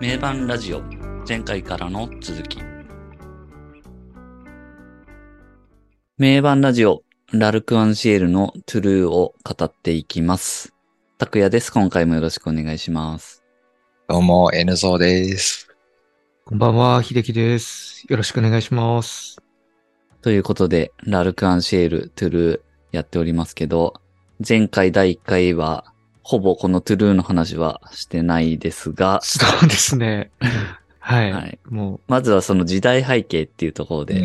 名盤ラジオ前回からの続き名盤ラジオラルク・アンシエルのトゥルーを語っていきます。拓也です。今回もよろしくお願いします。どうも、N ゾーです。こんばんは、秀樹です。よろしくお願いします。ということで、ラルク・アンシエル、トゥルーやっておりますけど、前回第1回は、ほぼこのトゥルーの話はしてないですが、そうですね。はい。はいもまずはその時代背景っていうところうで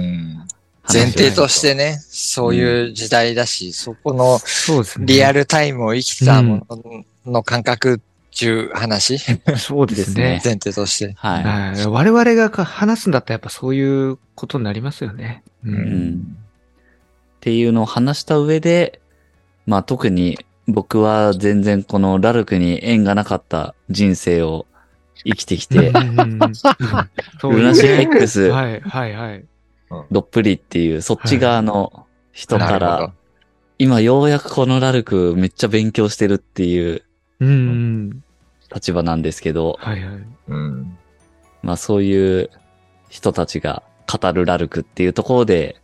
前提としてね、そういう時代だし、そこのう、そうですね。リアルタイムを生きたものの感覚っていう話、そうですね。前提として。はい。はい。我々がか話すんだったらやっぱそういうことになりますよね。う。うんんっていうのを話した上で、まあ特に僕は全然このラルクに縁がなかった人生を生きてきてう、んそうルナシー X はい、はい、はい。どっぷりっていうそっち側の人からなるほど、。今ようやくこのラルクめっちゃ勉強してるっていううん。立場なんですけど、はい、はい。うん。まあそういう人たちが語るラルクっていうところで、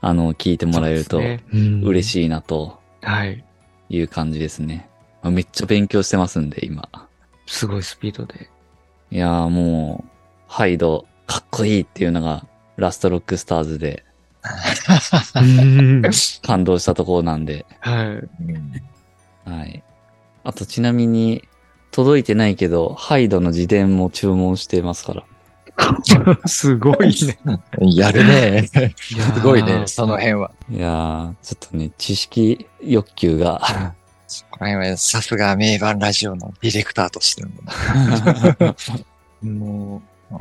あの、聞いてもらえると嬉い。しいなとはい。いう感じですね。まあめっちゃ勉強してますんで、今。すごいスピードで。いやーもう、ハイド、かっこいいっていうのが、ラストロックスターズでうん感動したところなんで、はい。はい。あとちなみに、届いてないけど、ハイドの自伝も注文してますから。すごいね。やるね。すごいね、その辺は。いやー、ちょっとね、知識欲求が、そこら辺はさすが名盤ラジオのディレクターとしての。もう、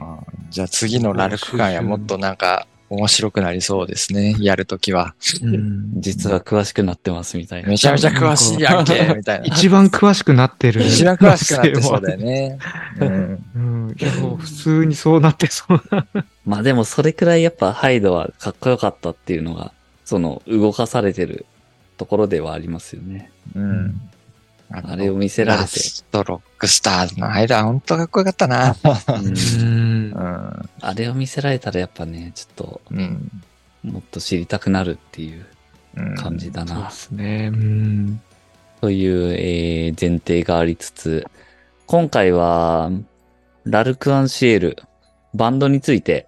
じゃあ次のラルク会はもっとなんか面白くなりそうですね。やるときは。うん実は詳しくなってますみたいなめ。ちゃめちゃ詳しいやんけ、みたいな。一番詳しくなってる。一番詳しくなってそうだよね。う んうん。いや、もう普通にそうなってそうな。まあでもそれくらいやっぱハイドはかっこよかったっていうのが、その動かされてるところではありますよね。うん。あれを見せられラて。ストロックスターズの間、ほんとかっこよかったな。うんうんう。ん。あれを見せられたらやっぱね、ちょっとうん。もっと知りたくなるっていううん感じだなそうで。すね。うん。という、えー前提がありつつ、今回は、ラルク・アンシエル、バンドについて、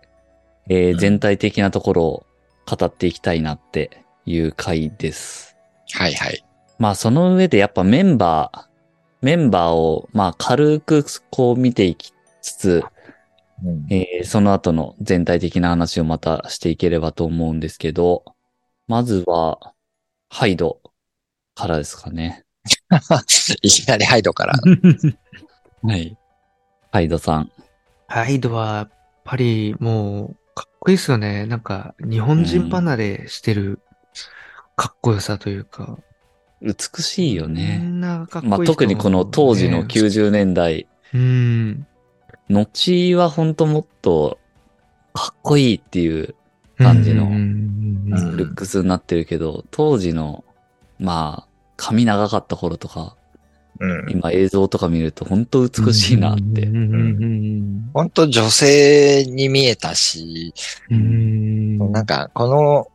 えーうん全体的なところを語っていきたいなっていう回です。はいはい。まあその上でやっぱメンバー、メンバーをまあ軽くこう見ていきつつ、うんえーその後の全体的な話をまたしていければと思うんですけど、まずは、ハイドからですかね。いきなりハイドから。はい。ハイドさん。ハイドは、やっぱりもう、かっこいいですよね。なんか、日本人離れしてるかっこよさというか。美しいよこね。まあ、特にこの当時のね90年代、うん。後はほんともっとかっこいいっていう感じのルックスになってるけど、当時の、まあ、髪長かった頃とか、うん。今映像とか見ると本当美しいなって。うん。うん。ほん。と女性に見えたし、うんうん。なんかこの、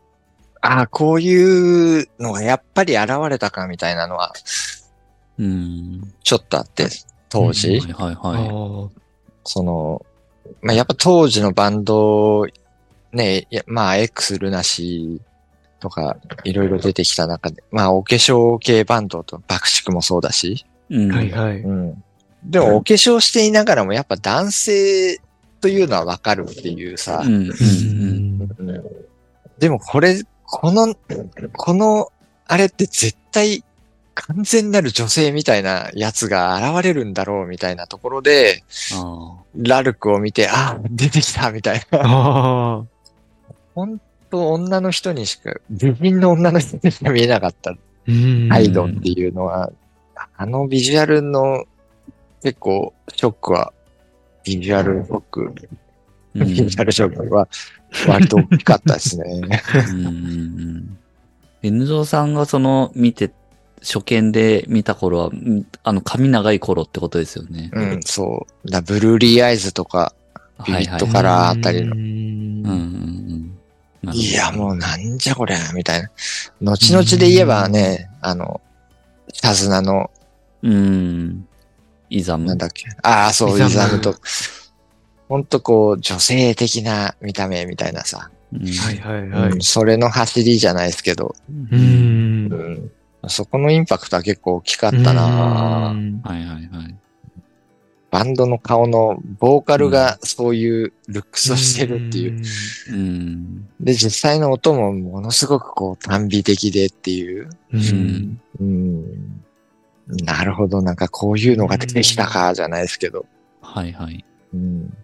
ああ、こういうのがやっぱり現れたかみたいなのはうん。ちょっとあって、当時。はいはいあはい。ーその、まあ、やっぱ当時のバンド、ね、まあ、X ルナシーとか、いろいろ出てきた中で、まあ、お化粧系バンドと爆竹もそうだし、うん。はいはい。うん。でも、お化粧していながらも、やっぱ男性というのはわかるっていうさ、うん。うん。うん。うんでも、これ、この、この、あれって絶対、完全なる女性みたいなやつが現れるんだろうみたいなところで、あラルクを見て、あ、出てきたみたいな。本当女の人にしか、美人の女の人にしか見えなかった。うん。アイドルっていうのは、あのビジュアルの結構ショックは、ビジュアルショック、うん。ビジュアルショックは割と大きかったですね。うん。うん。N ゾさん。がその見て、初見で見た頃は、あの髪長い頃ってことですよね。うん、そう。だブルーリーアイズとか、ビビットカラーあたりのうーん。いや、もうなん。じゃこりゃ、みたいな。後々で言えばね、あの、タズナの、うん。イザム。なん。だっけ。ああ、そう、イザムと。ほんとこう、女性的な見た目みたいなさ。うんはいはいはい。うんそれの走りじゃないですけど、うーん。うん、そこのインパクトは結構大きかったなはいはいはい。バンドの顔のボーカルがそういうルックスをしてるっていう。うん。で、実際の音もものすごくこう単美的でっていう。う。うんうん。なるほど、なんかこういうのが出てきたか、じゃないですけど。はいはい。うん。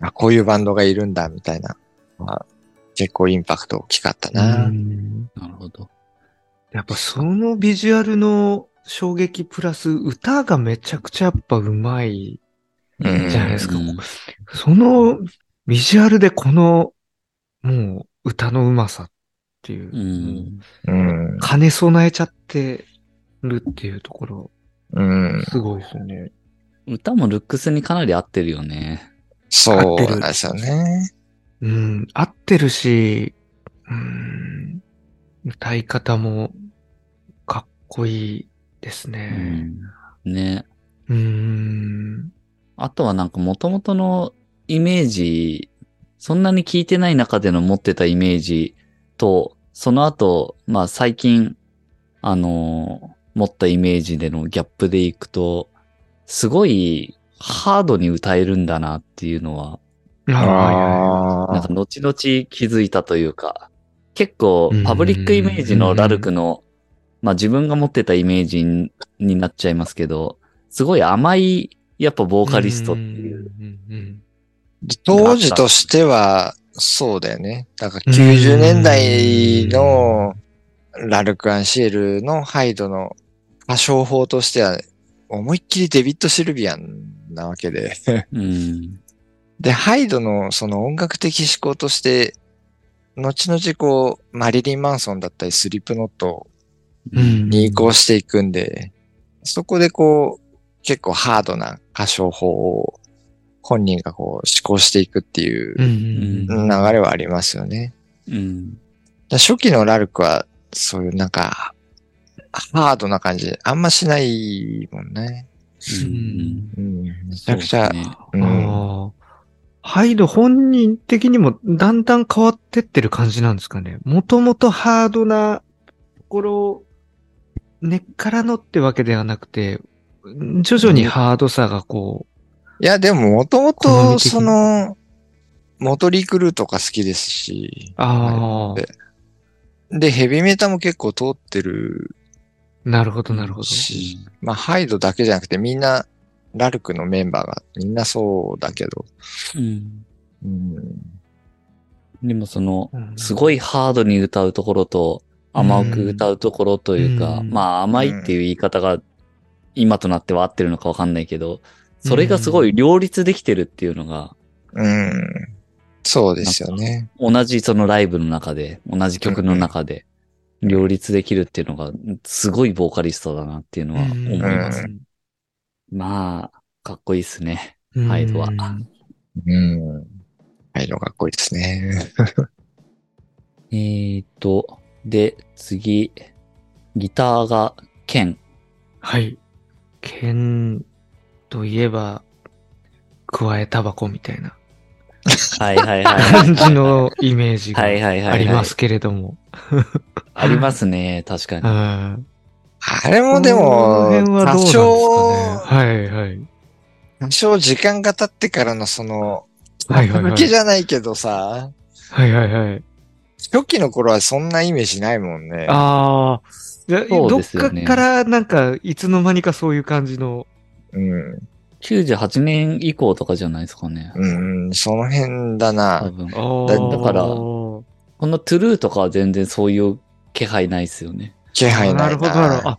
あ、こういうバンドがいるんだ、みたいな。まあ、結構インパクト大きかったな。うんなるほど。やっぱそのビジュアルの衝撃プラス歌がめちゃくちゃやっぱうまい。うんじゃないですかうんそのビジュアルでこのもう歌のうまさっていう、うん。うん。兼ね備えちゃってるっていうところ、うん。すごいですよね。歌もルックスにかなり合ってるよね。そう合ってるなんですよね。うん、合ってるし、うん、歌い方もかっこいいですうね。ん。ね。うん。あとはなんか元々のイメージ、そんなに聞いてない中での持ってたイメージと、その後、まあ最近、あのー持ったイメージでのギャップでいくと、すごいハードに歌えるんだなっていうのは、ああなんか後々気づいたというか、結構うんパブリックイメージのラルクの、まあ自分が持ってたイメージにになっちゃいますけど、すごい甘い、やっぱボーカリストっていう。当時としては、そうだよね。だから90年代のラルク・アンシエルのハイドの歌唱法としては、思いっきりデビッド・シルビアンなわけで。うん。で、ハイドのその音楽的思考として、後々こう、マリリン・マンソンだったりスリップノットうんに移行していくんで、そこでこう、結構ハードな歌唱法を本人がこう思考していくっていううん流れはありますよね。うん。だ初期のラルクは、そういうなんか、ハードな感じ、あんましないもんね。うん。うん、めちゃくちゃ、そうですねうん、ああ。ハイド本人的にもだんだん変わってってる感じなんですかね。もともとハードなところを根っからのってわけではなくて、徐々にハードさがこいや、でももともと、その、モトリークルーとか好きですし、う、ああ、で、ヘビメタも結構通ってるなるほどなるほど。し、まあ、ハイドだけじゃなくてみんな、ラルクのメンバーがみんなそうだけど、うん。うん、でもそのう、ん。すごいハードに歌うところと、甘く歌うところというか、うん。まあ甘いっていう言い方が今となっては合ってるのかわかんないけど、それがすごい両立できてるっていうのが、うん、そうですよね。同じそのライブの中で、同じ曲の中で、両立できるっていうのが、すごいボーカリストだなっていうのは思います。うんまあ、かっこいいっすね。うんハイドはうん。ハイドかっこいいですね。えーと、で、次、ギターがケン。はい。剣といえば、加えタバコみたいなはいはいはい。感じのイメージがはいはいはいはい。ありますけれども。ありますね、確かうに。ん。あれもでも、多少。はいはい。多少時間が経ってからのその、はいはいはい向きじゃないけどさ、はいはいはい。初期の頃はそんなイメージないもんね。ああ。でそうどっですよねかからなんか、いつの間にかそういう感じの。うん。98年以降とかじゃないですかね。うん、その辺だ多な。分。だだからこのトゥルーとかは全然そういう気配ないですよね。気配ないな。なるほどなるほど。あ、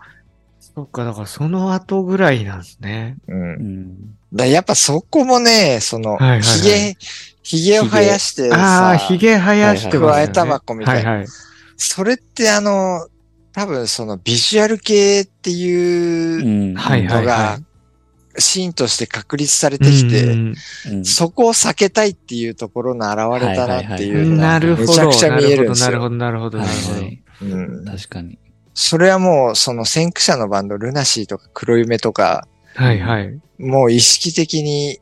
そっか、だからその後ぐらいなんですね。う。うんん。だやっぱそこもね、その、はいはいはいひげ、ひげを生やしてああ、さ、髭生やしてね。加えタバコみたいなはいはい。それってあの、多分そのビジュアル系っていううん。はいはいのがは、シーンとして確立されてきて、うんうんそこを避けたいっていうところの現れたなっていうのが、なるほど。めちゃくちゃ見えるんですよ。なるほど、なるほど、なるほど。はいはいうん確かに。それはもう、その先駆者のバンド、ルナシーとか黒夢とか、はいはい。もう意識的に、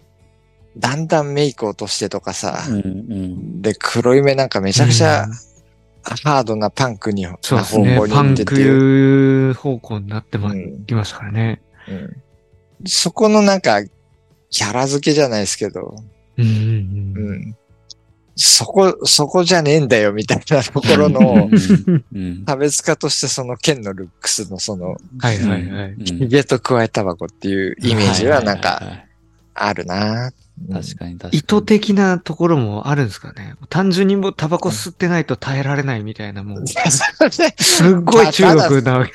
だんだんメイクを落としてとかさ、うんうん。で、黒夢なんかめちゃくちゃうんハードなパンクに、うですね方向。にパン行ってっていう。ク方向になってま、うんきましたからね。うんそこのなんか、キャラ付けじゃないですけど、うんうんううん。ん。そこ、そこじゃねえんだよみたいなところの 差別化としてその剣のルックスのその、はいはいはい。うんヒゲと加えタバコっていうイメージはなんかあるな確かに確かに。意図的なところもあるんですかね。単純にもうタバコ吸ってないと耐えられないみたいな、もう、すっごい中毒なわけ。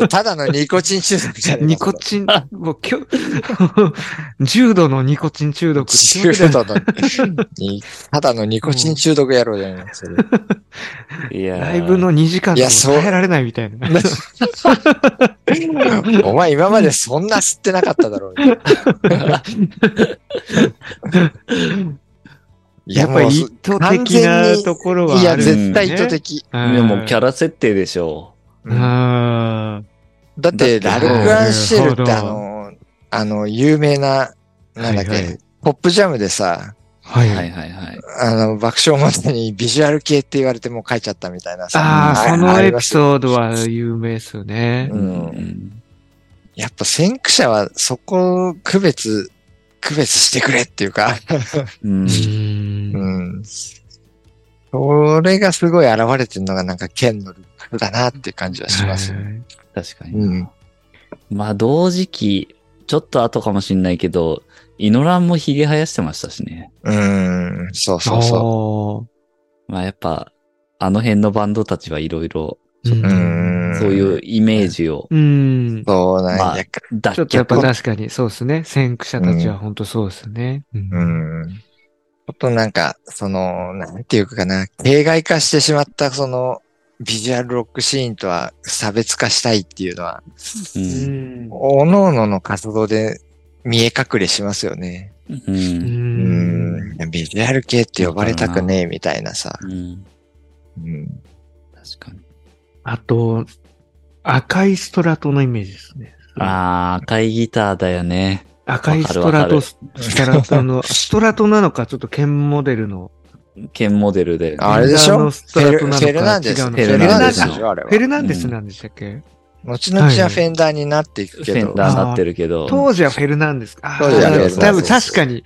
れただのニコチン中毒じゃねえニコチン、もうきょ、重度のニコチン中毒ってわけじゃ中度の、に ただのニコチン中毒野郎じゃないそれ。いやーライブの2時間で耐えられないみたいな。お前今までそんな吸ってなかっただろう。いやっぱり意図的なところはあるいや。絶対意図的。うん。でもキャラ設定でしょうだって、ラルク・アンシェルってあの、あの、有名な、なんだっけ、はいはいポップジャムでさ、あ。は。いいはいはい。あの、爆笑問題にビジュアル系って言われてもう書いちゃったみたいなさ。ああ、そのエピーソードは有名ですよねう。んうんやっぱ先駆者はそこを区別、区別してくれっていうか、うんう。ん。うん。それがすごい現れてるのがなんか剣のルックだなっていう感じはしますよね。はい確かに。うん。まあ同時期、ちょっと後かもしんないけど、イノランもヒゲ生やしてましたしね。うん。そうそうそおーまあやっぱ、あの辺のバンドたちはいろいろ、うんう。うん。そういうイメージをうん。そうなんまあや。脱ちょっとやっぱ却確かにそうですね。先駆者たちは本当そうですよね。うんうん。ちょっとなんか、その、なんていうかな、形骸化してしまったその、ビジュアルロックシーンとは差別化したいっていうのは、う。うんん。各々の活動で見え隠れしますよね。う。うんん。うん。ビジュアル系って呼ばれたくねえみたいなさ。うん。うん。確かに。あと、赤いストラトのイメージですね。ああ、赤いギターだよね。赤いストラト、わストラトの、ストラトなのか、ちょっと剣モデルの。剣モデルで。あれでしょ？フェルナンドストラトなのかフェルナンデス。フェルナンデスでしょ？あれはフェ。ルナンデスなんでしたっけ、後々はフェンダーになっていくフけど。ェンダーなってるけど。当時はフェルナンデス当時はフェルナンデス多分確かに。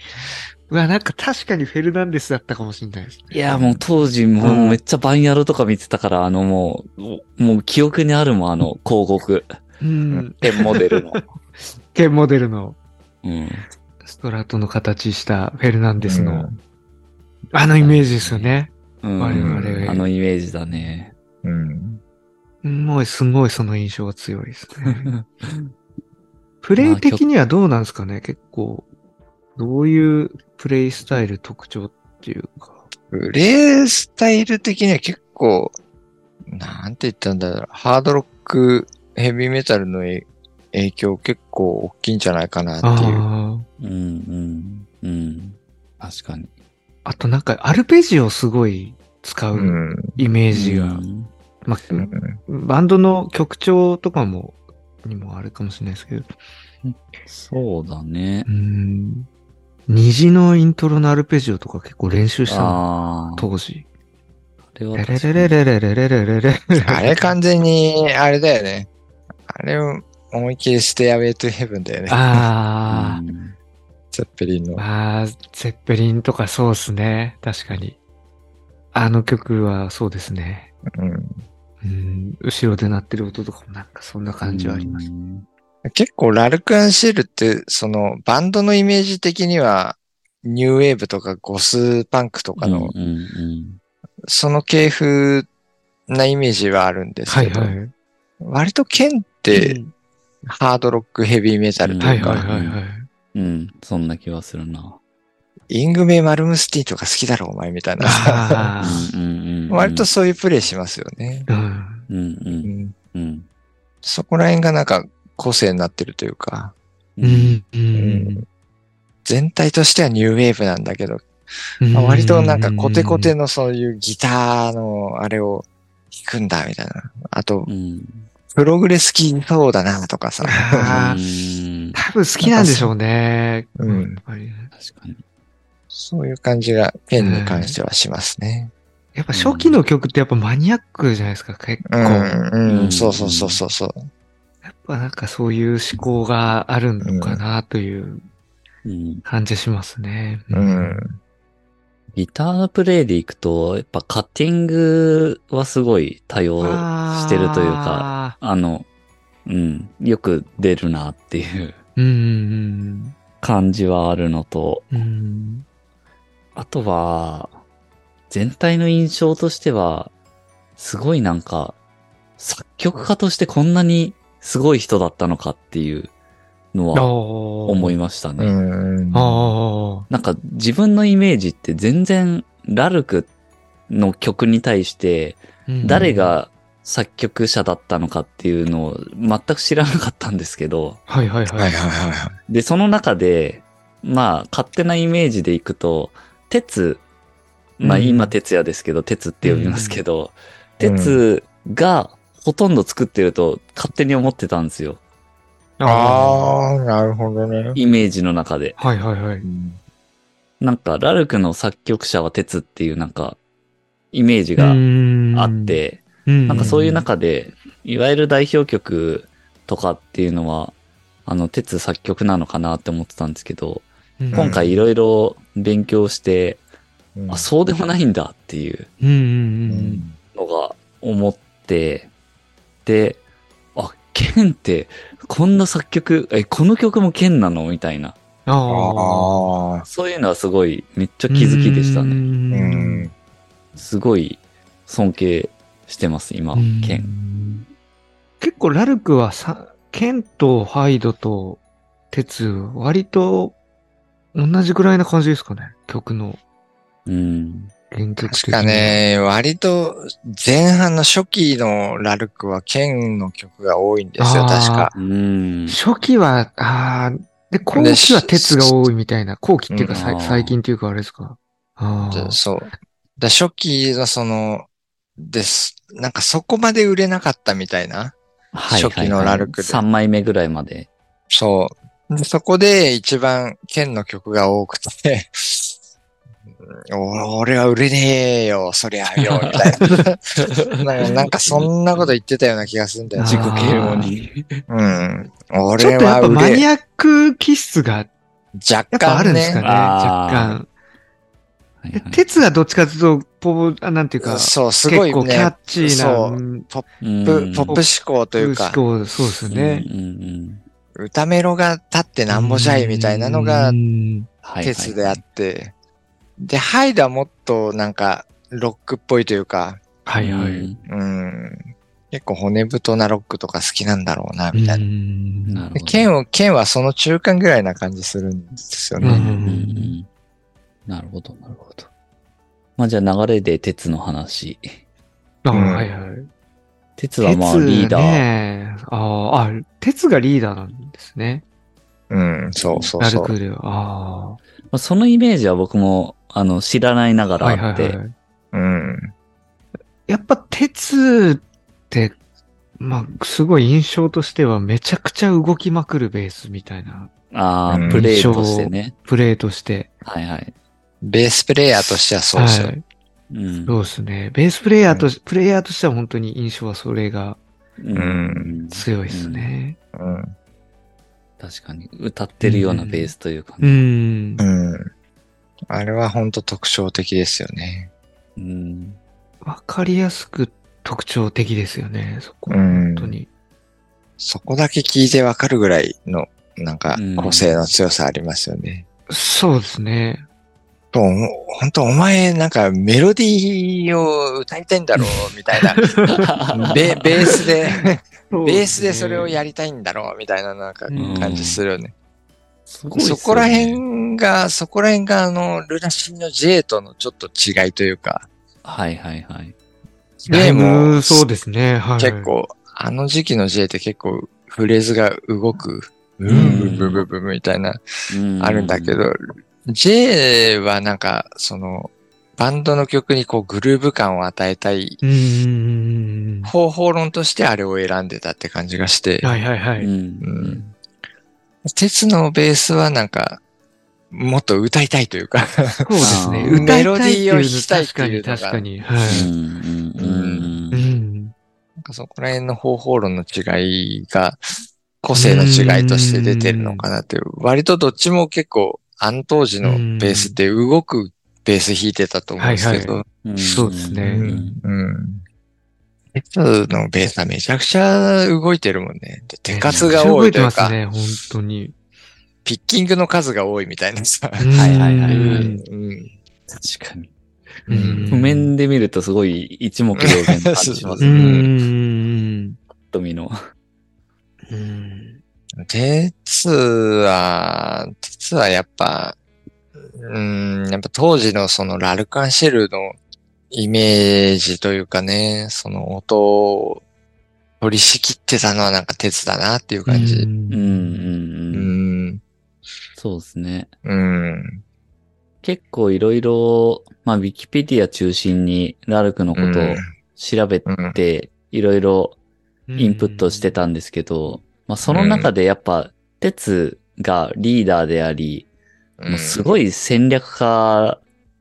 うわ、なんか確かにフェルナンデスだったかもしれないです。いや、もう当時もうめっちゃバンヤロとか見てたから、あのもう、もう記憶にあるもん、あの広告。うん。剣モデルの。剣モデルのうん。ストラトの形したフェルナンデスの、うんあのイメージですよね。うん我々あのイメージだね。うん。もうすごいその印象が強いですね。プレイ的にはどうなんですかね結構。どういうプレイスタイル特徴っていうか。プレイスタイル的には結構、なんて言ったんだろう。ハードロック、ヘビーメタルの影影響結構大きいんじゃないかなっていう。あうん、うん、うん。確かに。あ。あとなんかアルペジオをすごい使う。うんイメージが。うんまあうんバンドの曲調とかも、にもあるかもしれないですけど。そうだねう。ん。虹のイントロのアルペジオとか結構練習したのああ。当時。あれはレレレレレレレレレあれ完全に、あれだよね。あれを思いっきりステアウェイトゥヘブンだよね。あうんゼッペリンの。あ、ああ、ゼッペリンとかそうっすね。確かに。あの曲はそうですね。うんうん、後ろで鳴ってる音とかもなんかそんな感じはあります。うん結構ラルク・アンシェルって、そのバンドのイメージ的には、ニューウェーブとかゴスパンクとかの、うんうんその系風なイメージはあるんですけど、はいはい。割とケンってハードロックヘビーメタルとはいいうか、はいはいはい。うん。うん、そんな気はするな。イングヴェイ・マルムスティーンとか好きだろお前みたいな。割とそういうプレイしますよね。あ、うん。うんう。うんんうん。そこら辺がなんか個性になってるというか、うん。う。うん全体としてはニューウェーブなんだけど、うんまあ割となんかコテコテのそういうギターのあれを弾くんだみたいな。あとう、ん。プログレス好きそうだなとかさ。多分好きなんでしょうね。うんやっぱり確かに。そういう感じがペンに関してはしますね。やっぱ初期の曲ってやっぱマニアックじゃないですか、結構。うん、やうん、うんそうそうそうそうそう。っぱなんかそういう思考があるのかなといううん。感じしますね。うん。ギターのプレイでいくと、やっぱカッティングはすごい多用してるというか、ああの、うん、よく出るなっていう感じはあるのと。うん。あとは、全体の印象としては、すごいなんか、作曲家としてこんなにすごい人だったのかっていうのは思思いましたうね。なんか自分のイメージって全然ラルクの曲に対してあ。誰が作曲者だったのかっていうのを全く知らなかったんですけど、はいはいはい。はいはいはいはい。で、その中で、まあ、勝手なイメージでいくと、鉄、まあうん今鉄也ですけど、鉄って呼びますけど、うん鉄がほとんど作ってると勝手に思ってたんですよ。ああ、なるほどね。イメージの中で。はいはいはい。なんか、ラルクの作曲者は鉄っていうなんか、イメージがあっ、て、ななんかそういう中で、いわゆる代表曲とかっていうのは、あの、鉄作曲なのかなって思ってたんですけど、今回いろいろ勉強して、うんあ、そうでもないんだっていうのが思って、で、あ、ケンって、こんな作曲、え、この曲もケンなの？みたいな。ああ。ああ、そういうのはすごい、めっちゃ気づきでしたう。ね。うんん。すごい尊敬してます、今、ケン。ン。結構ラルクはさ、ケンとハイドと鉄、割と同じぐらいな感じですかね？曲のうん。原曲的確か。ね、割と前半の初期のラルクは剣の曲が多いんですよ、確か。うん。初期は、ああ、で、後期は鉄が多いみたいな。後期っていうか、うん最近っていうかあれですか。ああ。でそう。だ初期のその、です。なんかそこまで売れなかったみたいな。はい初期のラルクで3枚目ぐらいまで。そう。でそこで一番剣の曲が多くて、お俺は売れねえよ、そりゃよ、みたいな。なんかそんなこと言ってたような気がするんだよ。自己嫌悪に。うん。ちょ俺っとやっぱは売れ、マニアック気質が若やっぱある干ね。んですかね。若干。鉄はどっちかというと、ポブ、あなんていうか、そう、すごい結構キャッね。チーな、ポッうんプ、ポップ思考というか、思考そうですね。うんうんうん歌メロが立ってなんぼじゃいみたいなのが鉄であって、で、ハイドはもっとなんか、ロックっぽいというか、はいはい。うんうん、結構骨太なロックとか好きなんだろうな、みたいな。うんなるほど。で剣を、剣はその中間ぐらいな感じするんですよね。うんうんうんうんなるほど、なるほど。まあじゃあ流れで鉄の話。あうんはいはい。鉄はまあリーダー。ねああ、あ、鉄がリーダーなんですね。うん、そうそうラそう。ルクでは。あまあそのイメージは僕も、あの、知らないながあ。らはいはあって。いはい。うん。やっぱ鉄って、まあ、すごい印象としてはめちゃくちゃ動きまくるベースみたいなああ、うんプレイとしてね。プレイとして。はいはい。ベースプレイヤーとしてはそうですよ。はい。うん。そうですね。ベースプレイヤーとし、プレイヤーとしては本当に印象はそれがうん強いですね。うん。確かに。歌ってるようなベースというかうね。ん。うん。あれは本当特徴的ですよね。うん。わかりやすく特徴的ですよね。そこ。うん本当に。そこだけ聞いてわかるぐらいの、なんかうん、個性の強さありますよね。そうですね。と、本当お前なんかメロディーを歌いたいんだろうみたいな。ベベースで、ベースでそれをやりたいんだろうみたいななんかうん感じするよね。すごいねそこら辺が、そこら辺があの、ルナシーの J とのちょっと違いというか、はいはいはい。J もぶそうですね。はい。結構あの時期の J って結構フレーズが動く、ブんンブンブンブみたいな、あるんだけど、J はなんか、その、バンドの曲にこうグルーヴ感を与えたい。方法論としてあれを選んでたって感じがして、はいはいはい。うん。うん鉄のベースはなんか、もっと歌いたいというか、そうですね。歌いたいっていうのメロディーを弾きたいっていうのが確かに、確かに。うはい。ん。うん。ううん。ん。なんかそこら辺の方法論の違いが、個性の違いとして出てるのかなっていう。割とどっちも結構、あの当時のベースって動くベース弾いてたと思うんですけど、うんそうですねうんうん。鉄のベースはめちゃくちゃ動いてるもんね。で手数が多いというか、動てますね、本当に。ピッキングの数が多いみたいなさ。はいはいはい。確かに。うん。譜面で見るとすごい一目瞭然な感じしますうね。ん。瞳の。うん。鉄は、鉄はやっぱ、うん、やっぱ当時のそのラルカンシェルのイメージというかね、その音を取り仕切ってたのはなんか鉄だなっていう感じ。うん。うんううん。ん、そうですね。うん、結構いろいろ、まあ、ウィキペディア中心にラルクのことを調べうん。て、いろいろインプットしてたんですけど、まあ、その中でやっぱ、鉄がリーダーであり、もうすごい戦略家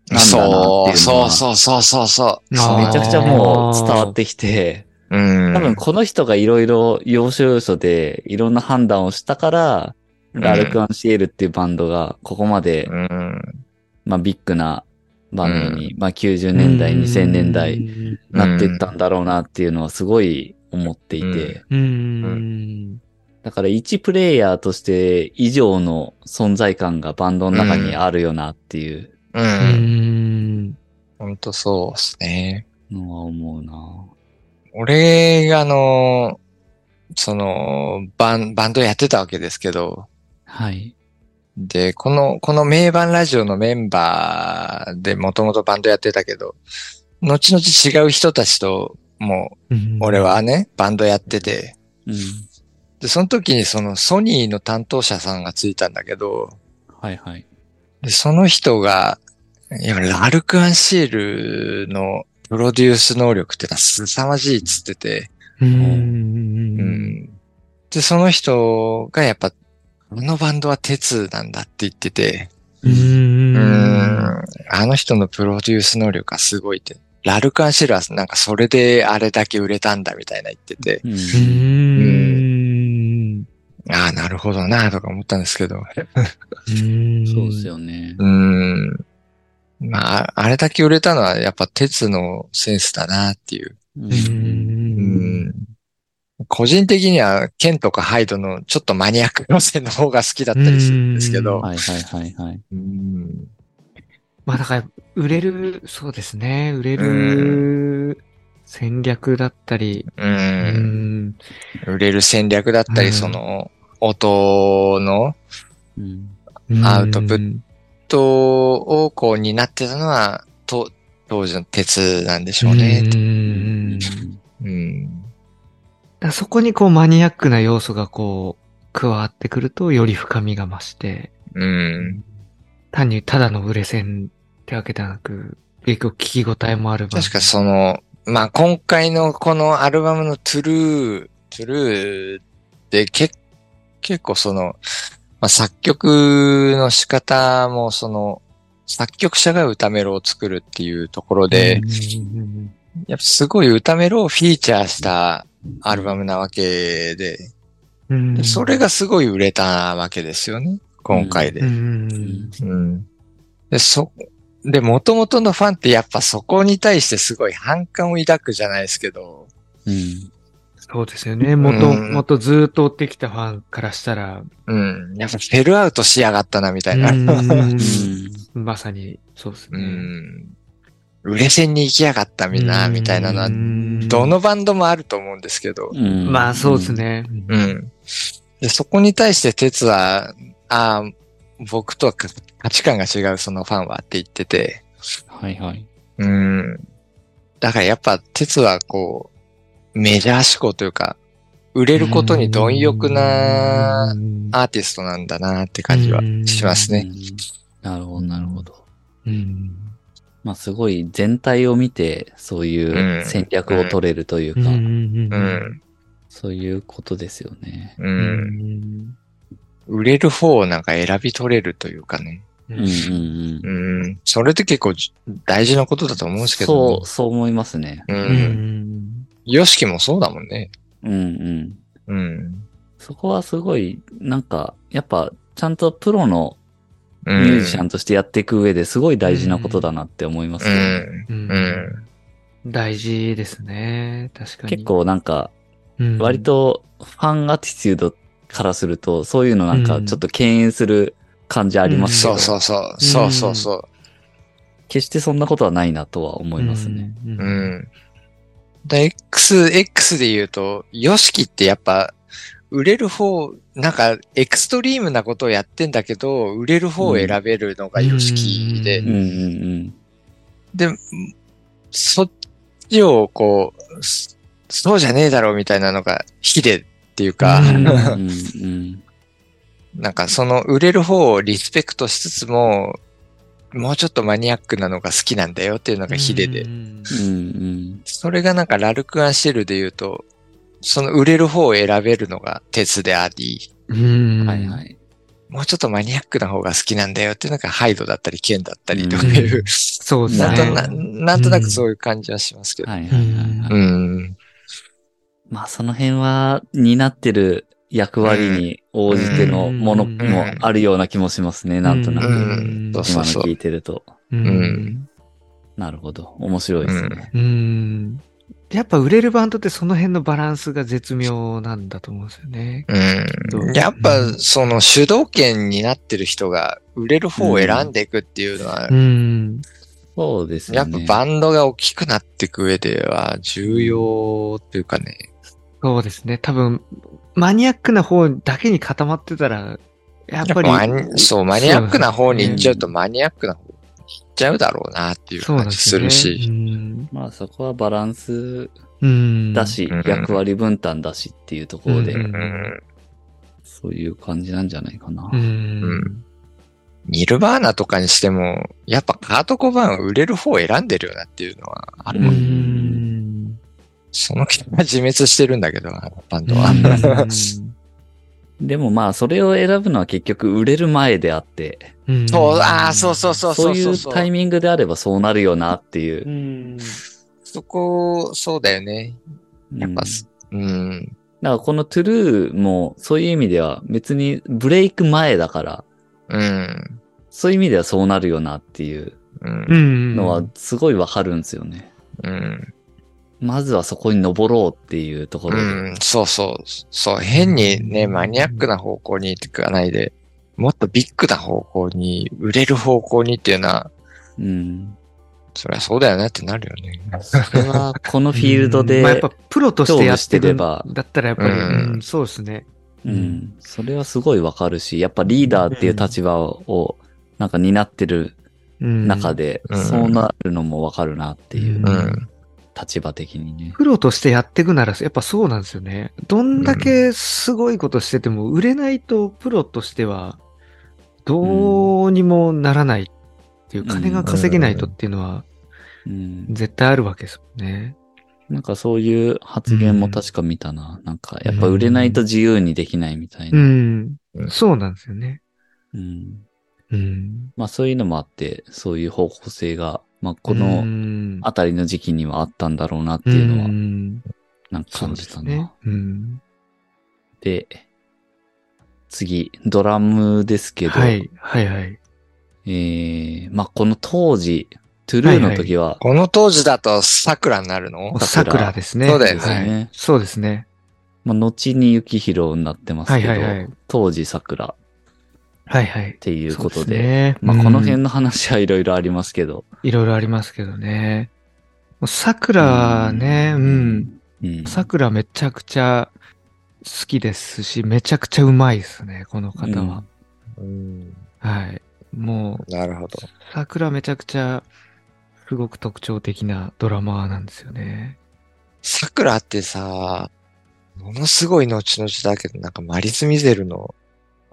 なんだなっていうのは、そう、そうそうそうそうそう。めちゃくちゃもう伝わってきて、うん。多分この人がいろいろ要所要所でいろんな判断をしたから、ラルク・アンシエルっていうバンドがここまで、うん。まあビッグなバンドに、まあ90年代、2000年代なっていったんだろうなっていうのはすごい思っていて、うん。うん。だから一プレイヤーとして以上の存在感がバンドの中にあるよなっていうう。うんん。ほんとそうですね。のは思うな俺があの、その、バン、バンドやってたわけですけど、はい。で、この、この名盤ラジオのメンバーでもともとバンドやってたけど、後々違う人たちと、もう、俺はね、バンドやってて、うん。で、その時にそのソニーの担当者さんがついたんだけど、はいはい。でその人が、いや、ラルク・アンシールのプロデュース能力ってのは凄まじいっつってて。で、その人がやっぱ、このバンドは鉄なんだって言ってて、う。うんん。あの人のプロデュース能力がすごいって。ラルカンシェルはなんかそれであれだけ売れたんだみたいな言ってて、うんうん。ああ、なるほどなとか思ったんですけど。そうですよね。うん。まあ、あれだけ売れたのはやっぱ鉄のセンスだなっていう。う。うん。うんん。個人的にはケンとかハイドのちょっとマニアック路線の方が好きだったりするんですけど。はいはいはいはい。うんまあだから、売れる、そうですね。売れる戦略だったり、う。うんん。売れる戦略だったり、うんその、音のうん。アウトプットをこう担ってたのは、と、当時の鉄なんでしょううね。ん。うん。そこにこうマニアックな要素がこう加わってくるとより深みが増して、うん。単にただの売れ線ってわけではなく、結構聞き応えもある確かその、まあ、今回のこのアルバムのトゥルー、トゥルーでけ結構その、まあ、作曲の仕方もその、作曲者が歌メロを作るっていうところで、うんやっぱすごい歌メロをフィーチャーしたアルバムなわけで、うんでそれがすごい売れたわけですよね。今回で。で、そ、で、元々のファンってやっぱそこに対してすごい反感を抱くじゃないですけど、うん。そうですよね。もとうんもとずっと追ってきたファンからしたら、うん。やっぱフェルアウトしやがったな、みたいな。まさにそうですうね。ん。売れ線に行きやがったみんな、みたいなのは、うんどのバンドもあると思うんですけど、うんまあそうです。ね。うん。で、そこに対して鉄は、ああ、僕とは価値観が違うそのファンはって言ってて、はいはい。うん。だからやっぱ鉄はこう、メジャー志向というか、売れることに貪欲なうんアーティストなんだなって感じはしますね。うんなるほど、なるほど。うん。まあすごい全体を見て、そういう戦略を取れるというか、うん。うん。そういうことですよね。う。うんん。売れる方をなんか選び取れるというかね。うんうんうん。うん。それって結構大事なことだと思うんですけど、そう、そう思いますね。う。うんん。ヨシキもそうだもんね。うんうん。うん。そこはすごい、なんか、やっぱ、ちゃんとプロのミミュージシャンとしてやっていく上ですごい大事なことだなって思いますうね。ん。うんうん。大事ですね。確かに。結構なんか、うん、割とファンアティチュードからすると、そういうのなんかちょっと敬遠する感じありますけど、そうそうそう。そうそうそ決してそんなことはないなとは思いますね。うん。う。う。うんん。で X、X で言うと、ヨシキってやっぱ、売れる方、なんか、エクストリームなことをやってんだけど、売れる方を選べるのがヨシキで、ううんうんで、そっちをこう、そそうじゃねえだろうみたいなのがヒデっていうか、なんかその売れる方をリスペクトしつつも、もうちょっとマニアックなのが好きなんだよっていうのがヒデでそれがなんかラルクアンシェルで言うと、その売れる方を選べるのが鉄であり、うん。はいはい。もうちょっとマニアックな方が好きなんだよっていうのがハイドだったりケンだったりとかいう、そうですね。なんとななんとなくそういう感じはしますけど。はいはいはい、はい。うん。まあその辺は担ってる役割に応じてのものもあるような気もしますね。なんとなうく。今の聞。いてると。なるほど。面白いですね。うん。やっぱ売れるバンドってその辺のバランスが絶妙なん。だと思うん。ですよね。うん。やっぱ、その主導権になってる人が売れる方を選ん。でいくっていうのはう、ん。そうですね。っぱバンドが大きくなっていく上では重要っていうかね。そうですね。多分、マニアックな方だけに固まってたら、やっぱり。マニそう、マニアックな方に行っちゃうとマニアックな方に行っちゃうだろうなっていう感じでするし。うん。まあそこはバランスうん。だし、うん役割分担だしっていうところで。そういう感じなんじゃないかな。う。うんん。ニルバーナとかにしても、やっぱカートコバーン売れる方を選んでるよなっていうのはあるうもん。ん。その結果自滅してるんだけど、バンドは。でもまあそれを選ぶのは結局売れる前であって、うんそう、ああ、そうそうそうそそうういうタイミングであればそうなるよなっていうう。ん。そこ、そうだよね。やっぱうんす、うん。だからこのトゥルーもそういう意味では別にブレイク前だから、うん。そういう意味ではそうなるよなっていううんう。ん。のはすごいわかるんですよね。うん。まずはそこに登ろうっていうところで。うん。そうそう。そう。変にね、マニアックな方向に行かないで、もっとビッグな方向に、売れる方向にっていうのは、うん。そりゃそうだよねってなるよね。それはこのフィールドで、まあやっぱプロとしてやってればだったらやっぱり、うんうんそうですね。うん。それはすごいわかるし、やっぱリーダーっていう立場をなんか担ってるうん中で、うんそうなるのもわかるなっていう。立場的にね。プロとしてやっていくなら、やっぱそうなんですよね。どんだけすごいことしてても、売れないとプロとしては、どうにもならないっていう、うん金が稼げないとっていうのは、うん。絶対あるわけですもんね。なんかそういう発言も確か見たな。なんかやっぱ売れないと自由にできないみたいうな。んう。んそうなんですよね。うんうん。まあそういうのもあって、そういう方向性が、まあこうのんあたりの時期にはあったんだろうなっていうのは、んなんか感じたな。ですね。うん。で、次、ドラムですけど、はい、はい、はい。えー、まあこの当時、トゥルーの時は、この当時だと桜になるの？桜ですね。そうだよねはいそうですね。まあ後に雪広になってますけど、はいはいはい当時桜っはい、はい。ていうことそうで、すね。まあこの辺うんの話はいろいろありますけど、いろいろありますけどね。桜ね、うん。うん。桜めちゃくちゃ好きですし、めちゃくちゃうまいですね、この方は。うん。はい。もう、なるほど。桜めちゃくちゃ、すごく特徴的なドラマーなんですよね。桜ってさ、ものすごい後々だけど、なんかマリス・ミゼルの、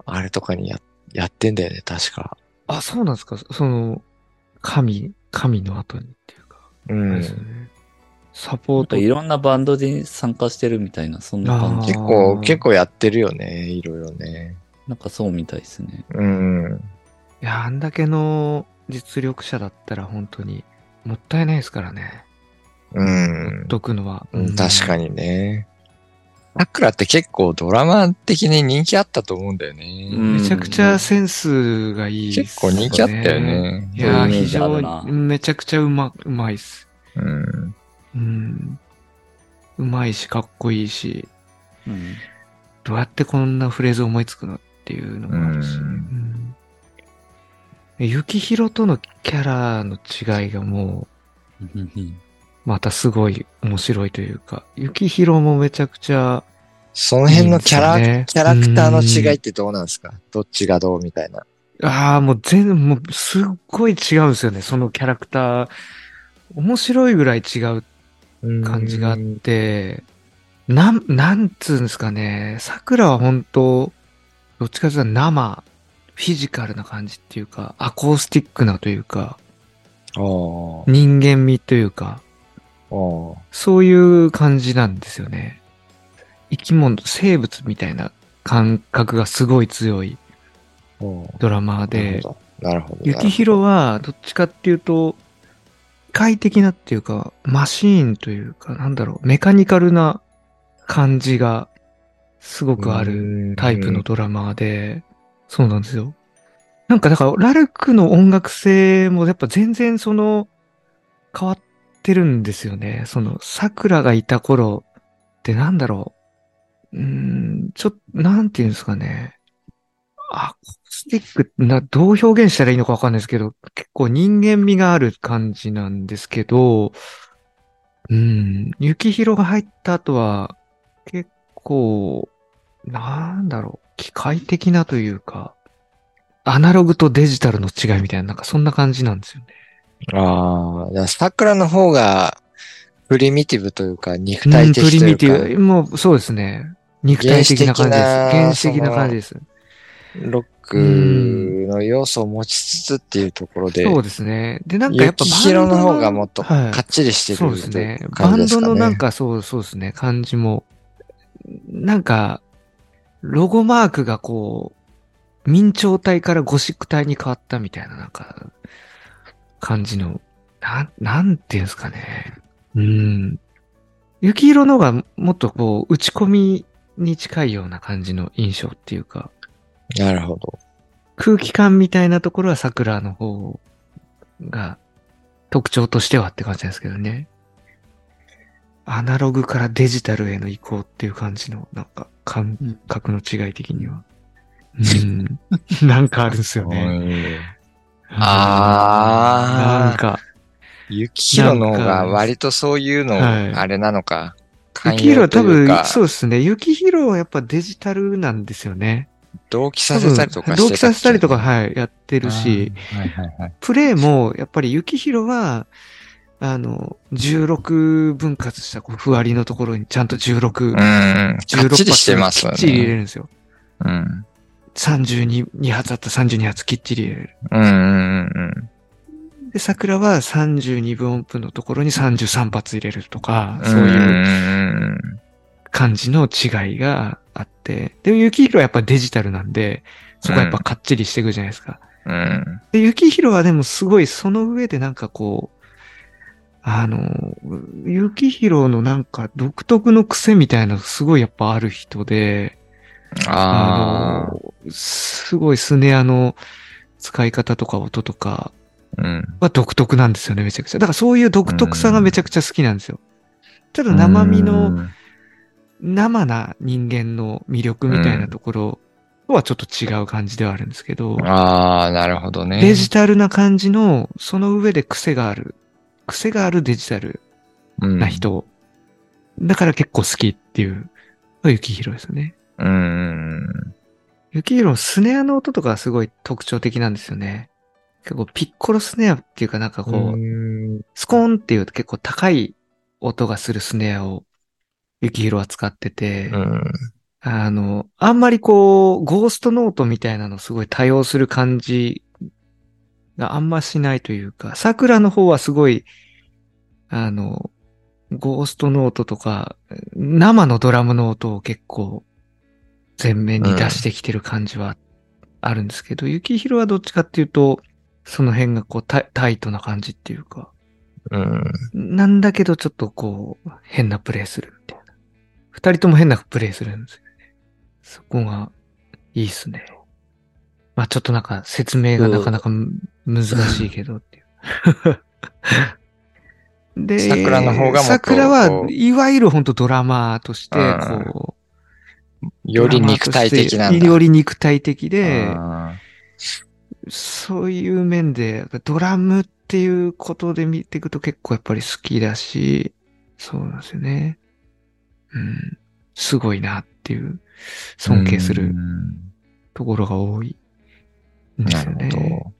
あれとかにや、やってんだよね、確か。あ、そうなんですか？その、神、神の後にっていうか。うん。ね。サポート。いろんなバンドで参加してるみたいな、そんな感じ。結構、結構やってるよね、いろいろね。なんかそうみたいですね。うん。いや、あんだけの実力者だったら本当にもったいないですからね。うんほっ。とくのは。うん、確か。にね。桜って結構ドラマ的に人気あったと思うんだよね。うんめちゃくちゃセンスがいいね、結構人気あったよね。いや非常に、めちゃくちゃうま、うまいっす。うん。うん。うまいし、かっこいいし、うん。どうやってこんなフレーズ思いつくのっていうのもあるし。うんうん。ゆきひろとのキャラの違いがもう、またすごい面白いというか、ゆきひろもめちゃくちゃ、その辺のキャラ、キャラクターの違いってどうなんですか？どっちがどうみたいな。ああ、もう全然、もうすっごい違うんですよね、そのキャラクター。面白いぐらい違う感じがあって、なん、なんつうんですかね、桜は本当どっちかというと生、フィジカルな感じっていうか、アコースティックなというか、人間味というか、そういう感じなんですよね。生き物、生物みたいな感覚がすごい強いドラマーで、なるほど。ゆきひろはど。っちかっていうと、快適なっていうか、マシーンというか、なんだろう、メカニカルな感じがすごくあるるタイプのドラマーで、そうなんですよ。なんかだから、ラルクの音楽性もやっぱ全然その、変わってるんですよね。その、桜がいた頃ってなんだろう。うーん、ちょっと、なんていうんですかね。アコースティックな、どう表現したらいいのかわかんないですけど、結構人間味がある感じなんですけど、うん、雪広が入った後は、結構、なんだろう、機械的なというか、アナログとデジタルの違いみたいな、なんかそんな感じなんですよね。ああ、桜の方が、プリミティブというか、肉うん体的とプリミテいうか、ィブ、もうそうですね。肉体的な感じです。原原始的な感じです。ロックの要素を持ちつつっていうところで、そうですね。で、なんかやっぱ雪広の方がもっとはいかっちりしてるそうですね。バン。ドのなんかそう、そうですね、感じも、なんか、ロゴマークがこう、明朝体からゴシック体に変わったみたいな、なんか、感じの、なん、なんていうんですかね。うん。雪色の方がもっとこう、打ち込みに近いような感じの印象っていうか、なるほど。空気感みたいなところは桜の方が特徴としてはって感じですけどね。アナログからデジタルへの移行っていう感じのなんか感覚の違い的には。うん。なんかあるんですよね。うんあーなんか、雪広の方が割とそういうの、はいあれなのか。雪広は多分、そうですね。雪広はやっぱデジタルなんですよね。同期させたりとか同期させたりとか、はい、やってるし、はいはいはい。プレイも、やっぱり雪広は、あの、16分割したこうふわりのところにちゃんと16、うん。か16っちりしてますよきっちり入れね。るんですよ。うん。32 2発あったら32発きっちり入れる。うんうんうんで、桜は32分音符のところに33発入れるとか、うん。そういううん感じの違いがあって、で、雪広はやっぱデジタルなんで、そこはやっぱかっちりしていくじゃないですか。うんうん。で、雪広はでもすごいその上でなんかこう、あの、雪広のなんか独特の癖みたいなのすごいやっぱある人で、ああ。の、すごいスネアの使い方とか音とかうん。は独特なんですよね、めちゃくちゃ。だからそういう独特さがめちゃくちゃ好きなんですよ。ただ生身の生な人間の魅力みたいなところとはちょっと違う感じではあるんですけど、ああ、なるほどね。デジタルな感じの、その上で癖がある、癖があるデジタルうんな人。だから結構好きっていうのが雪広ですよね。うんうん雪広のスネアの音とかがすごい特徴的なんですよね。結構ピッコロスネアっていうかなんかこう、うん。スコーンっていうと結構高い音がするスネアをゆきひろは使ってて、うん。あの、あんまりこう、ゴーストノートみたいなのすごい多用する感じがあんましないというか、桜の方はすごい、あの、ゴーストノートとか、生のドラムの音を結構前面に出してきてる感じはあるんですけど、ゆきひろはどっちかっていうと、その辺がこうタイトな感じっていうか、うん。なんだけどちょっとこう、変なプレイするみたいな。二人とも変なプレイするんですよね。そこがいいっすね。まあちょっとなんか説明がなかなかむ難しいけどっていう。で、桜の方が桜はいわゆる本当ドラマーとして、うんこう、より肉体的なんだ。より肉体的で、あそういう面で、ドラムっていうことで見ていくと結構やっぱり好きだし、そうなんですよね。うん。すごいなっていう、ー尊敬するうんところが多いんですよなるほね。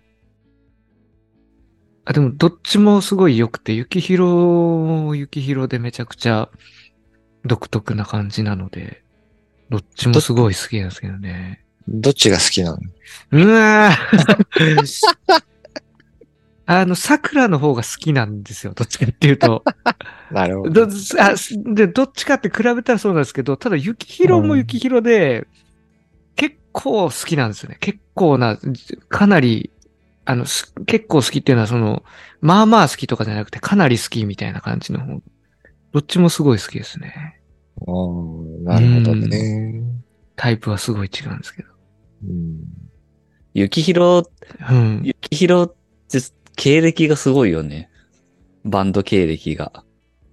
ど。あ、でもどっちもすごい良くて、雪広も雪広でめちゃくちゃ独特な感じなので、どっちもすごい好きなんですけどね。どっちが好きなの？うわーあの、桜の方が好きなんですよ。どっちかっていうと。なるほど。どあで、どっちかって比べたらそうなんですけど、ただ、雪広も雪広で、結構好きなんですよね。結構な、かなり、あの、す結構好きっていうのは、その、まあまあ好きとかじゃなくて、かなり好きみたいな感じの方。どっちもすごい好きですね。うんなるほどね。タイプはすごい違うんですけど。うん雪広、うん。雪広って経歴がすごいよね。バンド経歴が。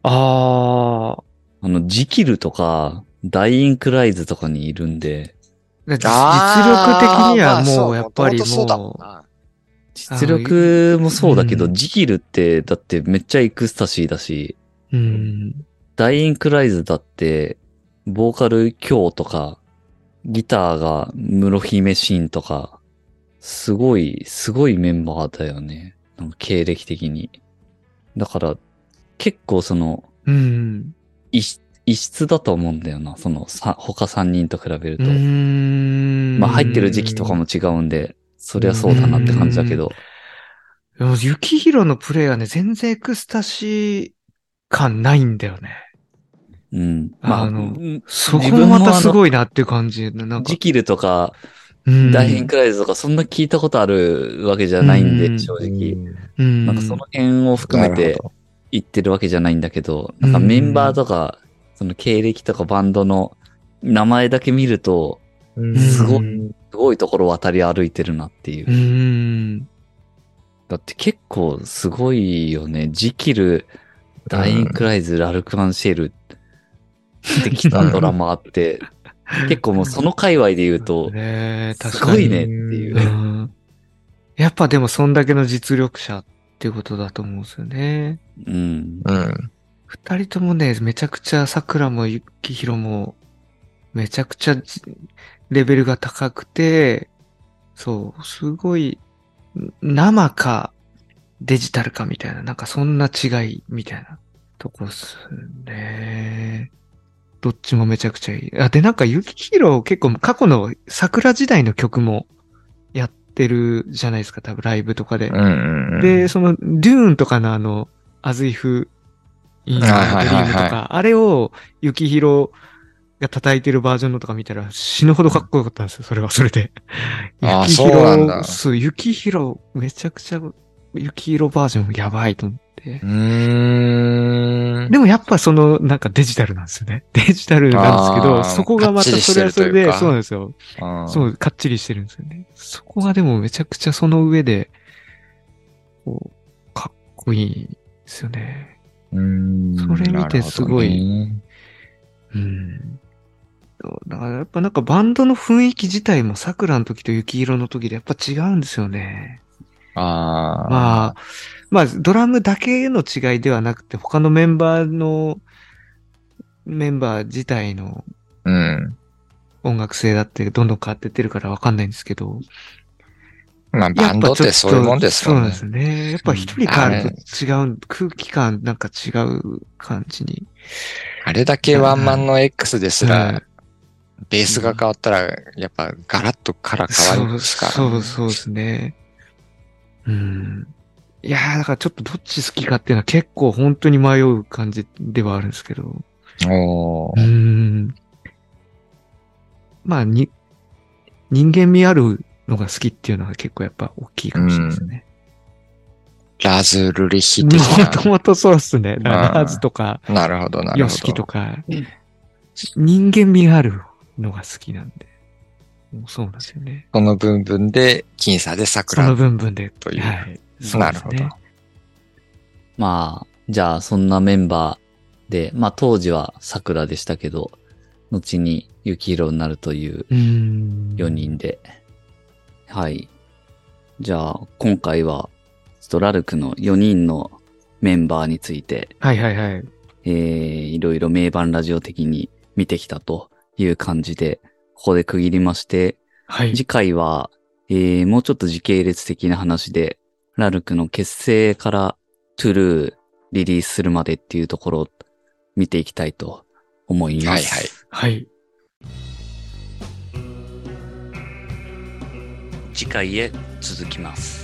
ああ。あの、ジキルとか、ダイインクライズとかにいるんで、実力的にはもう、やっぱり元々そうだもう、な実力もそうだけど、うんジキルって、だってめっちゃエクスタシーだし、うん。ダイインクライズだって、ボーカル今日とか、ギターが室姫シンとか、すごい、すごいメンバーだよね。経歴的に。だから、結構その、うん。異質だと思うんだよな。その、さ、他3人と比べるうと。ん。まあ入ってる時期とかも違うんで、そりゃそうだなって感じだけど。でも、雪広のプレイはね、全然エクスタシー感ないんだよね。うん。まあ、あのうんそこ自分ももまたすごいなっていう感じ。なんかジ、キルとか、うんダイインクライズとかそんな聞いたことあるわけじゃないんで、うん正直。うんなんかその辺を含めて言ってるわけじゃないんだけど、なんかメンバーとか、その経歴とかバンドの名前だけ見ると、うんすごいうんすごいところを渡り歩いてるなっていうう。ん。だって結構すごいよね。ジキル、ダイインクライズ、ラルクアンシェルってきたドラマあって、結構もうその界隈で言うと、ね確かに。すごいねっていうう。ん。やっぱでもそんだけの実力者っていうことだと思うんですよね。うん。うん。二人ともね、めちゃくちゃ桜も雪広も、めちゃくちゃじレベルが高くて、そう、すごい、ん生かデジタルかみたいな、なんかそんな違いみたいなとこっすね。どっちもめちゃくちゃいい。あ、で、なんか雪広結構過去の桜時代の曲もやってるじゃないですか、多分ライブとかで。うんうんうん。で、その、デューンとかのあの、アズイフ・イン・ドリはいはいはいはいームとか、あれを、雪広が叩いてるバージョンのとか見たら死ぬほどかっこよかったんですよ、それはそれで。あー雪そうなんだそう、雪広、めちゃくちゃ、雪広バージョンやばいと思ってう。ーん。でもやっぱその、なんかデジタルなんですよね。デジタルなんですけど、そこがまたそれはそれで、そうなんですよ。うんそう、かっちりしてるんですよね。そこがでもめちゃくちゃその上で、こう、かっこいいですよね。うんそれ見てすごいうん。だからやっぱなんかバンドの雰囲気自体も桜の時と雪色の時でやっぱ違うんですよね。ああ。まあ、まあドラムだけの違いではなくて他のメンバーの、メンバー自体のうん。音楽性だってどんどん変わってってるからわかんないんですけど、まあ、バンドってそういうもんですもんね。そうですね。やっぱ一人変わると違う、空気感なんか違う感じに。あれだけワンマンの X ですはらい、ベースが変わったら、やっぱガラッとカラー変わりますから。そう、そうですね。うん。いやー、だからちょっとどっち好きかっていうのは結構本当に迷う感じではあるんですけど。おーうん。まあ、に、人間味あるのが好きっていうのは結構やっぱ大きいかもしれないですね。ラズルリヒ的もともとそうっすね。ラーズとか、な。なるほど、なるほヨシキとど。か、人間味があるのが好きなんで。もうそうなんですよね。その部分で、僅差でその桜部分で。という。はい。そうなるほど。まあ、じゃあそんなメンバーで、まあ当時は桜でしたけど、後に雪色になるといううん。4人で。はい。じゃあ今回は、ちょっとラルクの4人のメンバーについて、はいはいはい。えー、いろいろ名盤ラジオ的に見てきたという感じで、ここで区切りまして、はい。次回は、えー、もうちょっと時系列的な話で、ラルクの結成からトゥルーリリースするまでっていうところを見ていきたいと思います。はいはい。はい。次回へ続きます。